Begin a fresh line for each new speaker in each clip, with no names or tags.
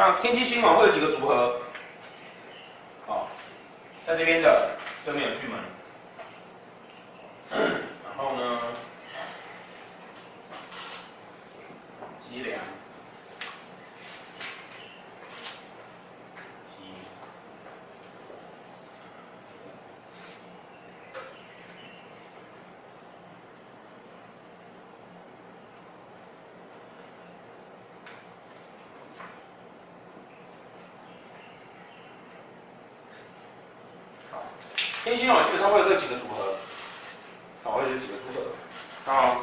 那天机星网会有几个组合？哦，在这边的这边有巨门，然后呢，机梁。天星哦，基本上会有这几个组合，好，会有几个组合。好，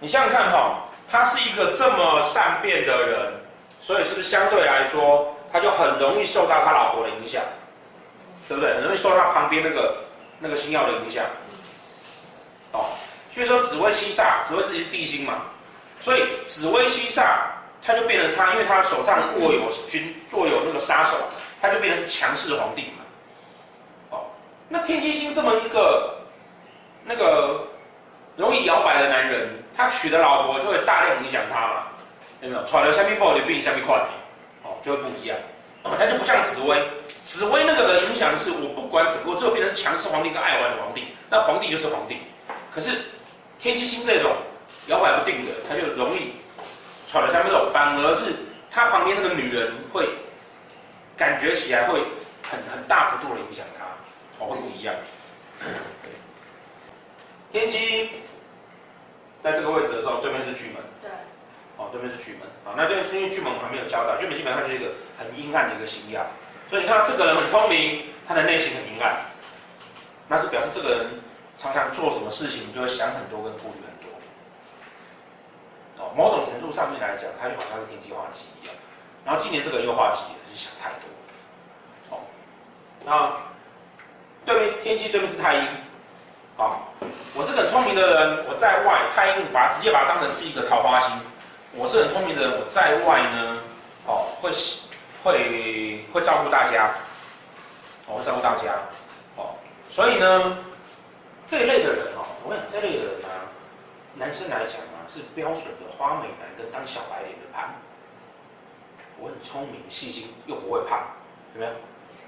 你想想看哈，他是一个这么善变的人，所以是不是相对来说，他就很容易受到他老婆的影响，对不对？很容易受到旁边那个那个星曜的影响。哦，所以说紫微七煞，紫微自己是地星嘛，所以紫微七煞，他就变成他，因为他手上握有军，握有那个杀手，他就变成是强势皇帝嘛。那天机星这么一个那个容易摇摆的男人，他娶的老婆就会大量影响他嘛？有没有？娶了下面爆的病，下面快哦，就会不一样。他就不像紫薇，紫薇那个的影响是我不管怎么，我最后变成是强势皇帝跟爱玩的皇帝，那皇帝就是皇帝。可是天机星这种摇摆不定的，他就容易喘了下面这种，反而是他旁边那个女人会感觉起来会很很大幅度的影响。哦，会不一样。天机在这个位置的时候，对面是巨门。对。哦，对面是巨门。啊，那这个是因为巨门还没有交代，巨门基本上就是一个很阴暗的一个星曜。所以你看，这个人很聪明，他的内心很阴暗，那是表示这个人常常做什么事情就会想很多跟顾虑很多。哦，某种程度上面来讲，他就好像是天机化忌一样。然后今年这个人又化忌，就是想太多。哦，那。对面天机对面是太阴，好，我是很聪明的人，我在外太阴把直接把它当成是一个桃花星。我是很聪明的人，我在外呢，哦，会会会照顾大家，我会照顾大家，哦，所以呢，这一类的人哦，我跟你讲，这类的人呢，男生来讲啊，是标准的花美男跟当小白脸的盘。我很聪明细心又不会胖，有没有？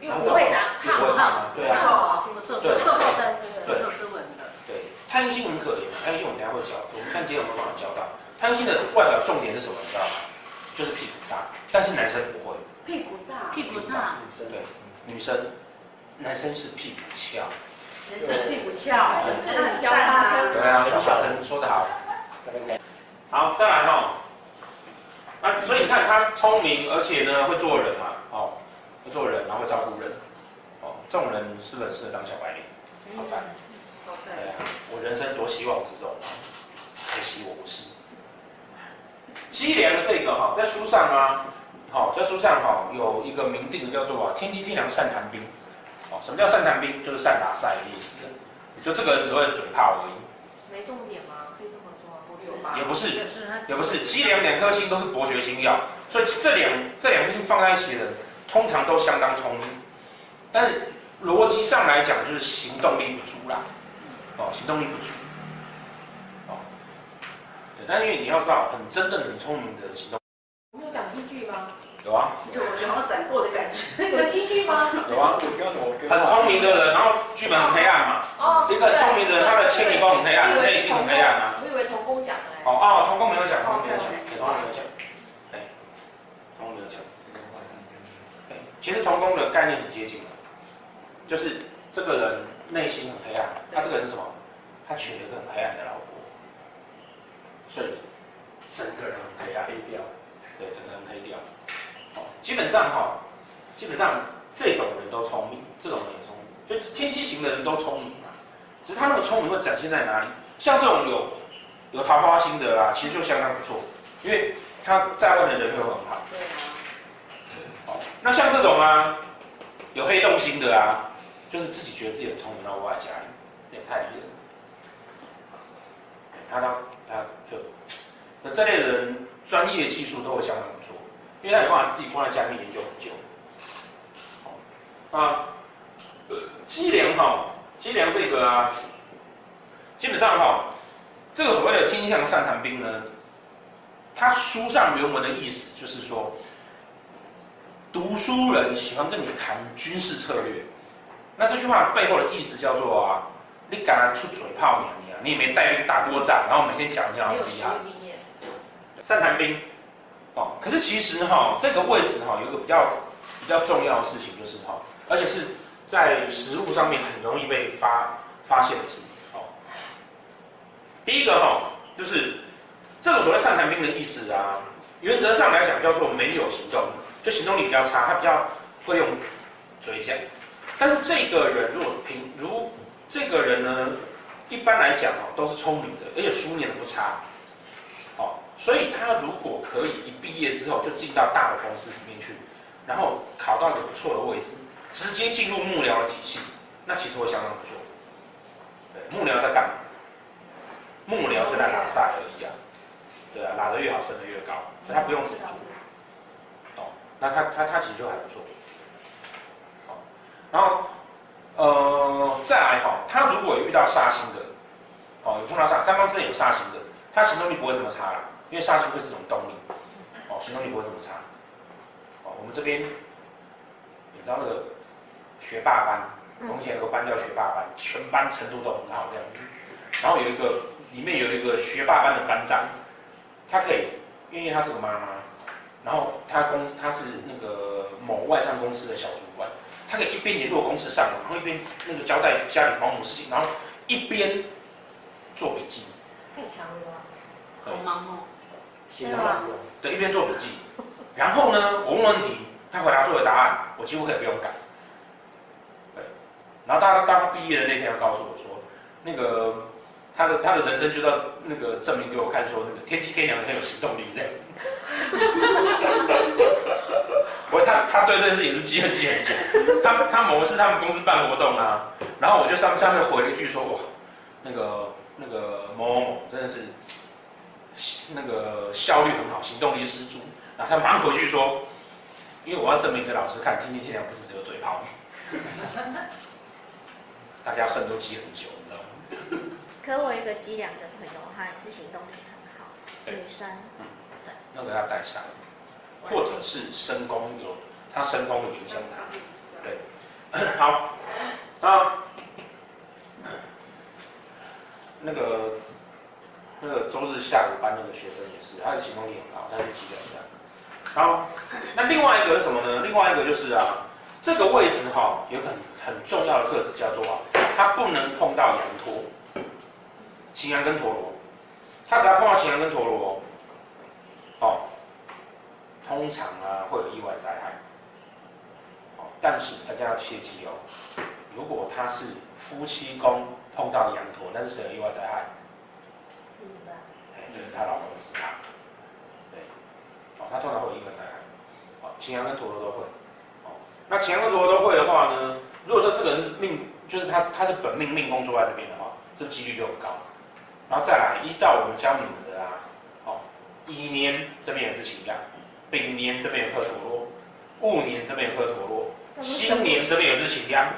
又不会长胖胖，
对啊，
瘦啊，瘦瘦瘦瘦的，瘦瘦斯文的。
对，太阴星很可怜，太阴星我们等下会教，我们看今天有没有办法教到。太阴星的外表重点是什么？你知道吗？就是屁股大，但是男生不会。
屁股大，屁股大。
女生对，女生，男生是屁股翘。
男生屁股翘，就是很飘大声。
对啊，小声说得好。好，再来哈。那所以你看他聪明，而且呢会做人嘛，哦。会做人，然后会照顾人，哦，这种人是不是很适合当小白领？超赞，超赞。对啊，我人生多希望我是这种，可惜我不是。机梁的这个哈，在书上啊，好，在书上哈有一个明定叫做啊，天机天良善谈兵。哦，什么叫善谈兵？就是善打善的意思。就这个人只会嘴炮而已。
没重点吗？可以这么说？
也不是，也不是。机梁两颗星都是博学星耀，所以这两这两颗星放在一起的。通常都相当聪明，但是逻辑上来讲，就是行动力不足啦。哦，行动力不足。哦，对，但因为你要知道，很真正很聪明的行动。
我们有讲金句吗？
有啊。
就我觉得好像闪过的感觉。有金句吗？
有啊。很聪明的人，然后剧本很黑暗嘛。哦。一个很聪明的人，他的迁移宫很黑暗，内心很黑暗啊。
我以为童工讲的。
哦哦，童工没有讲，童工没有讲，童工没有讲。其实同工的概念很接近，就是这个人内心很黑暗，那这个人是什么？他娶了一个很黑暗的老婆，所以整个人很黑暗，黑掉，对，整个人黑掉。基本上哈，基本上这种人都聪明，这种人也聪明，就天机型的人都聪明啊。只是他那么聪明会展现在哪里？像这种有有桃花心的啊，其实就相当不错，因为他在外的人缘很好。那像这种啊，有黑洞心的啊，就是自己觉得自己很聪明，然后外加也太厉害。他他他就那这类人，专业技术都会相当不错，因为他有办法自己关在家里面研究很久。啊，机梁哈，机梁这个啊，基本上哈，这个所谓的天机天梁善谈兵呢，他书上原文的意思就是说。读书人喜欢跟你谈军事策略。那这句话背后的意思叫做啊，你敢来出嘴炮你啊，你也没带兵打过仗，然后每天讲你好厉害。善谈兵，哦，可是其实哈，这个位置哈，有一个比较比较重要的事情就是哈，而且是在实物上面很容易被发发现的事情。哦，第一个哈，就是这个所谓善谈兵的意思啊，原则上来讲叫做没有行动，就行动力比较差，他比较会用嘴讲。但是这个人如果平如这个人呢，一般来讲哦，都是聪明的，而且书念的不差，哦，所以他如果可以一毕业之后就进到大的公司里面去，然后考到一个不错的位置，直接进入幕僚的体系，那其实会相当不错。对，幕僚在干嘛？幕僚就在拉赛而已啊，对啊，拉得越好，升得越高，所以他不用自己做。哦，那他他他其实就还不错。然后，呃，再来哈，他如果有遇到煞星的，哦，有碰到煞，三方四正有煞星的，他行动力不会这么差了，因为煞星会是一种动力，哦，行动力不会这么差。哦，我们这边，你知道那个学霸班，从前有个班叫学霸班，全班程度都很好这样子。然后有一个里面有一个学霸班的班长，他可以，因为他是个妈妈，然后他公他是那个某外商公司的小主管。他可以一边联络公司上，然后一边那个交代家里保姆事情，然后一边做笔记。
太强了吧？
好忙哦。
是吗？
对，一边做笔记，然后呢，我问问题，他回答出的答案，我几乎可以不用改。对，然后当当他毕业的那天，要告诉我说，那个他的他的人生就要那个证明给我看，说那个天气天梁很有行动力这样子。我他他对这件事也是记恨记很久。他他某一次他们公司办活动啊，然后我就上上面回了一句说哇，那个那个某某某真的是那个效率很好，行动力十足。然后他马上回去说，因为我要证明给老师看，天气天梁不是只有嘴炮。大家恨都记很久，你知道吗？
可我有一个脊梁的朋友，他也是行动力很好，女生，嗯，对，
那个要带上。或者是身宫有，他身宫有影响他，对，好，那，那个那个周日下午班那个学生也是，他的行动力很高，他是基本上，好，那另外一个是什么呢？另外一个就是啊，这个位置哈有很很重要的特质叫做啊，他不能碰到羊陀，擎羊跟陀螺，他只要碰到擎羊跟陀螺，哦。通常啊会有意外灾害，哦但是大家要切记哦，如果他是夫妻宫碰到羊驼，那是谁的意外灾害？嗯，就是他老婆不是他，对，哦，他通常会有意外灾害，哦，擎羊跟陀螺都会，哦，那擎羊跟陀螺都会的话呢，如果说这个人是命，就是他他的本命命宫坐在这边的话，这几率就很高，然后再来依照我们教你们的啊，哦，乙年这边也是擎羊。丙年这边有颗陀罗，戊年这边有颗陀罗，辛年这边也是擎羊，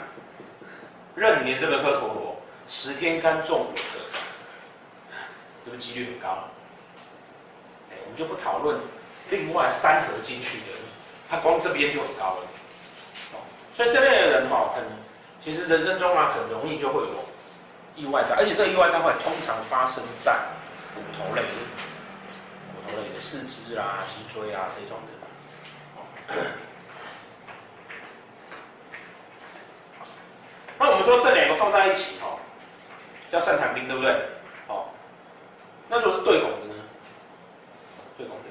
壬年这边颗陀螺，十天干中午的，这个几率很高。哎，我们就不讨论另外三合进去的，他光这边就很高了。哦，所以这类的人哈，很，其实人生中啊，很容易就会有意外灾，而且这个意外灾会通常发生在骨头类的。类的四肢啊、脊椎啊这种的。那我们说这两个放在一起哦，叫善谈兵，对不对？哦，那如果是对拱的呢？对拱的，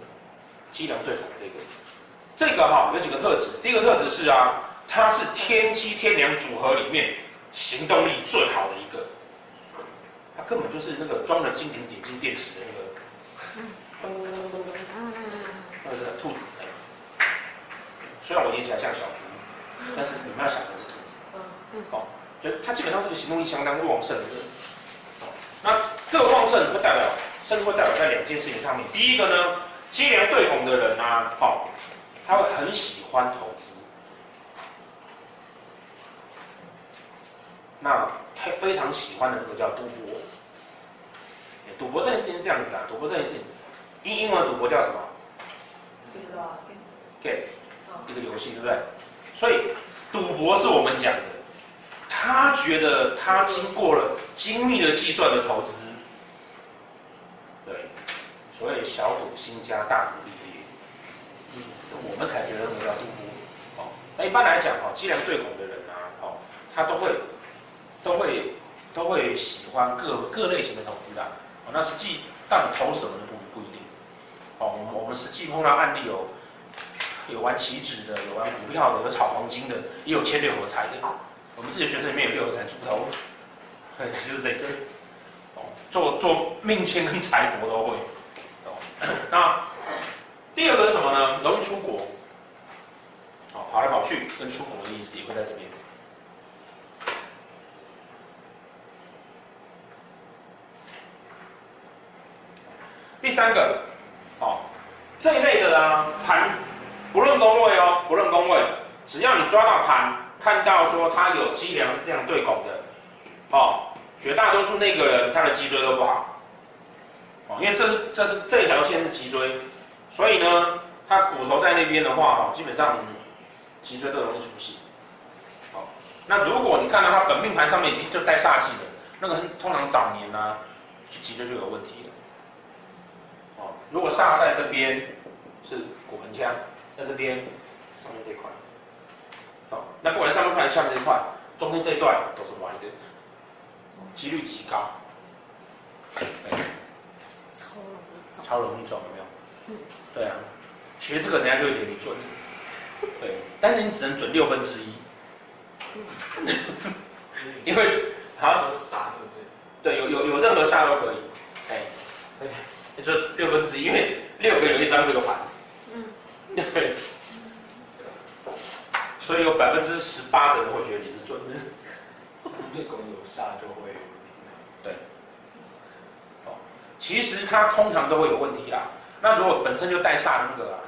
机梁对拱这个，这个哈有几个特质。第一个特质是啊，它是天机天梁组合里面行动力最好的一个，根本就是那个装了金顶点金电池的那个。嗯嗯那个是兔子，虽然我演起来像小猪，但是你们要想的是兔子。嗯好，就它基本上是个行动力相当旺盛的人。那这个旺盛会代表，甚至会代表在两件事情上面。第一个呢，机梁对红的人啊，好，他会很喜欢投资。那他非常喜欢的那个叫赌博。赌博这件事情是这样子啊，赌博这件事情。英英文赌博叫什么？
不知道。
Game。一个游戏，对不对？所以赌博是我们讲的，他觉得他经过了精密的计算的投资，对，所以小赌新家，大赌立业，嗯，我们才觉得那个叫赌博。哦，那一般来讲，哦，既然对赌的人啊，哦，他都会都会都会喜欢各各类型的投资啊。哦，那实际到底投什么的不不一定。哦，我们我们实际碰到案例有有玩期指的，有玩股票的，有炒黄金的，也有签六合彩的。我们自己学生里面有六合彩主头，对，就是这个。哦，做做命签跟财帛都会。哦，那第二个是什么呢？容易出国。哦，跑来跑去跟出国的意思也会在这边。三个，哦，这一类的呢，盘不论宫位哦，不论宫位，只要你抓到盘，看到说他有脊梁是这样对拱的，哦，绝大多数那个人他的脊椎都不好，哦，因为这是这是这条线是脊椎，所以呢，他骨头在那边的话，哈，基本上脊椎都容易出事，哦，那如果你看到他本命盘上面已经就带煞气的，那个通常早年呢、脊椎就有问题。如果煞在这边是骨盆腔，在这边上面这块，好，那不管上面这块还是下面这块，中间这一段都是歪的，几率极高。
超容易中。
超容易中，有没有？嗯。对啊，学这个人家就会觉得你准。对，但是你只能准六分之一。嗯、因为好像是不是？对，有有有任何下都可以。哎，对。也就六分之一，因为六个有一张这个盘，嗯，对，所以有百分之十八的人会觉得你是准的。
命宫有煞就会，
对，哦，其实它通常都会有问题啦。那如果本身就带煞的那个啊。